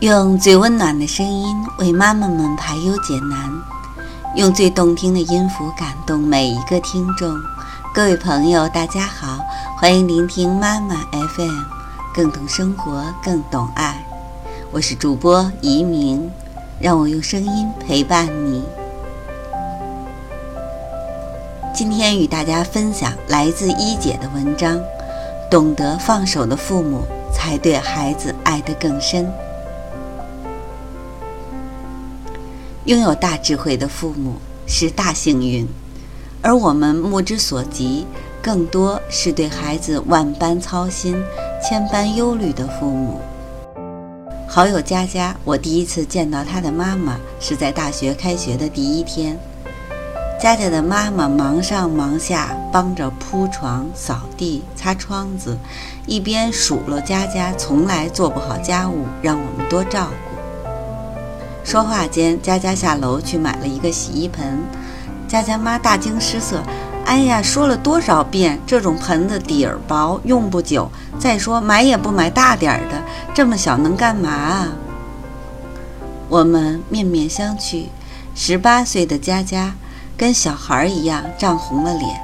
用最温暖的声音为妈妈们排忧解难，用最动听的音符感动每一个听众。各位朋友，大家好，欢迎聆听妈妈 FM，更懂生活，更懂爱。我是主播移明，让我用声音陪伴你。今天与大家分享来自一姐的文章：懂得放手的父母，才对孩子爱得更深。拥有大智慧的父母是大幸运，而我们目之所及，更多是对孩子万般操心、千般忧虑的父母。好友佳佳，我第一次见到她的妈妈是在大学开学的第一天。佳佳的妈妈忙上忙下，帮着铺床、扫地、擦窗子，一边数落佳佳从来做不好家务，让我们多照顾。说话间，佳佳下楼去买了一个洗衣盆。佳佳妈大惊失色：“哎呀，说了多少遍，这种盆子底儿薄，用不久。再说买也不买大点儿的，这么小能干嘛啊？”我们面面相觑。十八岁的佳佳跟小孩一样涨红了脸。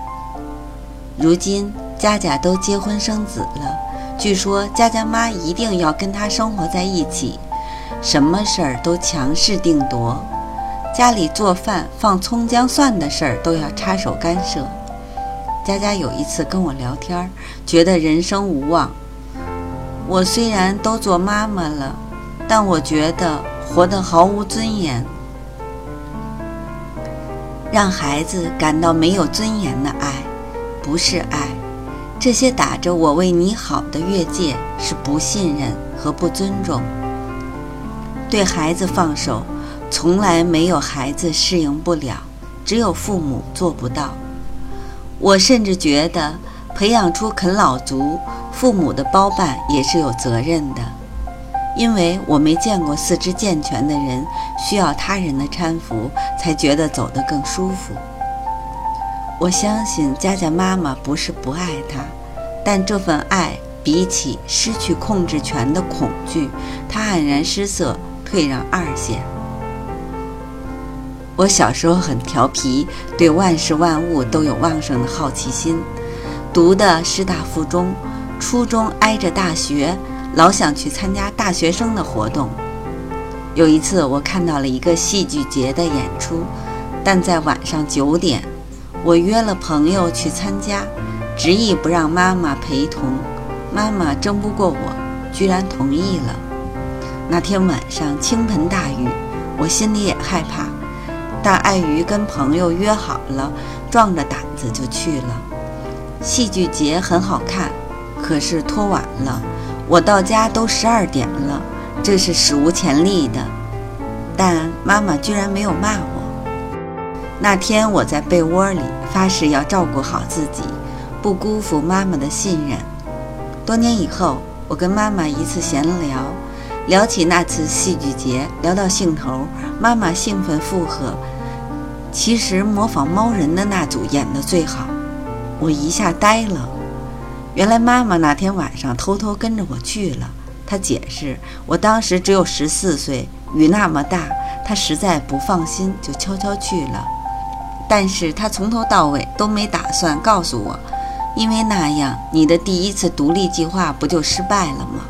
如今佳佳都结婚生子了，据说佳佳妈一定要跟她生活在一起。什么事儿都强势定夺，家里做饭放葱姜蒜的事儿都要插手干涉。佳佳有一次跟我聊天，觉得人生无望。我虽然都做妈妈了，但我觉得活得毫无尊严。让孩子感到没有尊严的爱，不是爱。这些打着“我为你好”的越界，是不信任和不尊重。对孩子放手，从来没有孩子适应不了，只有父母做不到。我甚至觉得，培养出啃老族，父母的包办也是有责任的，因为我没见过四肢健全的人需要他人的搀扶才觉得走得更舒服。我相信佳佳妈妈不是不爱他，但这份爱比起失去控制权的恐惧，他黯然失色。退让二线。我小时候很调皮，对万事万物都有旺盛的好奇心。读的师大附中，初中挨着大学，老想去参加大学生的活动。有一次，我看到了一个戏剧节的演出，但在晚上九点，我约了朋友去参加，执意不让妈妈陪同。妈妈争不过我，居然同意了。那天晚上倾盆大雨，我心里也害怕，但碍于跟朋友约好了，壮着胆子就去了。戏剧节很好看，可是拖晚了，我到家都十二点了，这是史无前例的。但妈妈居然没有骂我。那天我在被窝里发誓要照顾好自己，不辜负妈妈的信任。多年以后，我跟妈妈一次闲聊。聊起那次戏剧节，聊到兴头，妈妈兴奋附和：“其实模仿猫人的那组演得最好。”我一下呆了。原来妈妈那天晚上偷偷跟着我去了。她解释：“我当时只有十四岁，雨那么大，她实在不放心，就悄悄去了。但是她从头到尾都没打算告诉我，因为那样你的第一次独立计划不就失败了吗？”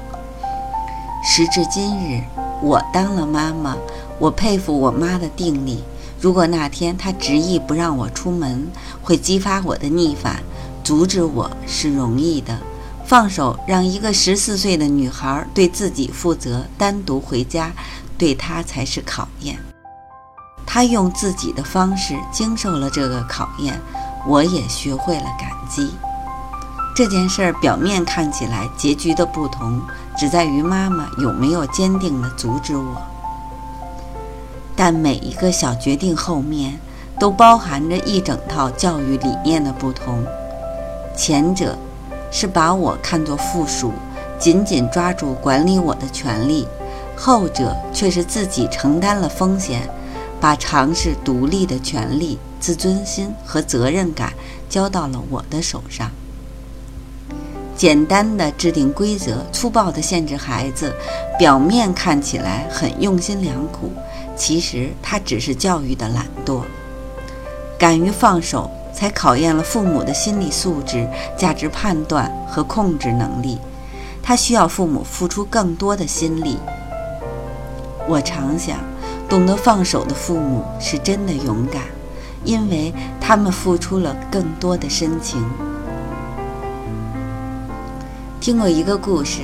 时至今日，我当了妈妈，我佩服我妈的定力。如果那天她执意不让我出门，会激发我的逆反，阻止我是容易的。放手让一个十四岁的女孩对自己负责，单独回家，对她才是考验。她用自己的方式经受了这个考验，我也学会了感激。这件事儿表面看起来结局的不同。只在于妈妈有没有坚定地阻止我，但每一个小决定后面都包含着一整套教育理念的不同。前者是把我看作附属，紧紧抓住管理我的权利；后者却是自己承担了风险，把尝试独立的权利、自尊心和责任感交到了我的手上。简单的制定规则，粗暴的限制孩子，表面看起来很用心良苦，其实他只是教育的懒惰。敢于放手，才考验了父母的心理素质、价值判断和控制能力。他需要父母付出更多的心力。我常想，懂得放手的父母是真的勇敢，因为他们付出了更多的深情。听过一个故事，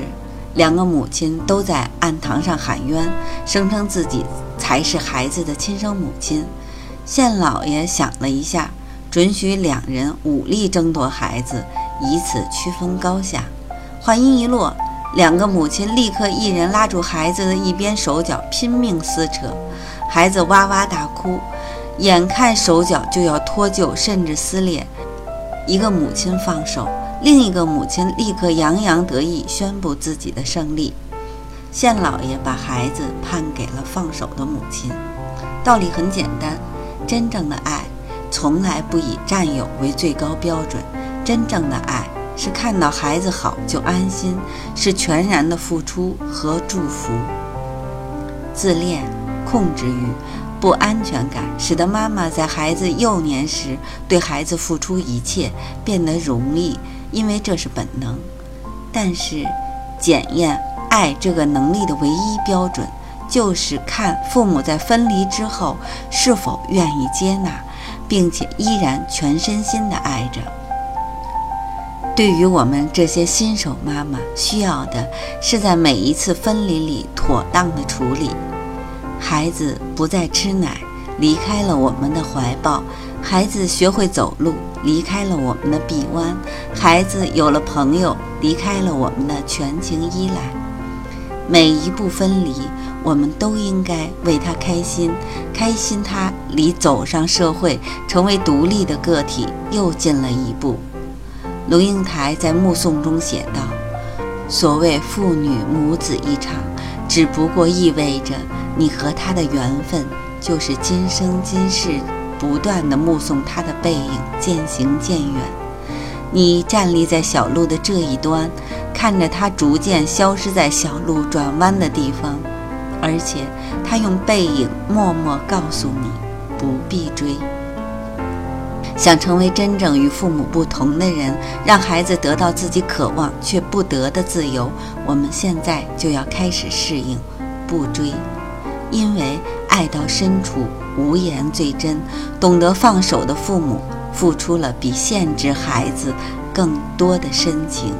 两个母亲都在案堂上喊冤，声称自己才是孩子的亲生母亲。县老爷想了一下，准许两人武力争夺孩子，以此区分高下。话音一落，两个母亲立刻一人拉住孩子的一边手脚，拼命撕扯，孩子哇哇大哭，眼看手脚就要脱臼，甚至撕裂。一个母亲放手。另一个母亲立刻洋洋得意，宣布自己的胜利。县老爷把孩子判给了放手的母亲。道理很简单，真正的爱从来不以占有为最高标准。真正的爱是看到孩子好就安心，是全然的付出和祝福。自恋、控制欲、不安全感，使得妈妈在孩子幼年时对孩子付出一切变得容易。因为这是本能，但是检验爱这个能力的唯一标准，就是看父母在分离之后是否愿意接纳，并且依然全身心的爱着。对于我们这些新手妈妈，需要的是在每一次分离里妥当的处理。孩子不再吃奶，离开了我们的怀抱。孩子学会走路，离开了我们的臂弯；孩子有了朋友，离开了我们的全情依赖。每一步分离，我们都应该为他开心，开心他离走上社会、成为独立的个体又近了一步。龙应台在《目送》中写道：“所谓父女母子一场，只不过意味着你和他的缘分就是今生今世。”不断地目送他的背影渐行渐远，你站立在小路的这一端，看着他逐渐消失在小路转弯的地方，而且他用背影默默告诉你不必追。想成为真正与父母不同的人，让孩子得到自己渴望却不得的自由，我们现在就要开始适应，不追，因为爱到深处。无言最真，懂得放手的父母，付出了比限制孩子更多的深情。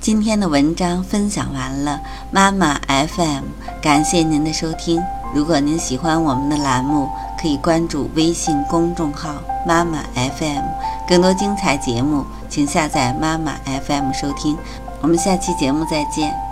今天的文章分享完了，妈妈 FM，感谢您的收听。如果您喜欢我们的栏目，可以关注微信公众号“妈妈 FM”，更多精彩节目，请下载妈妈 FM 收听。我们下期节目再见。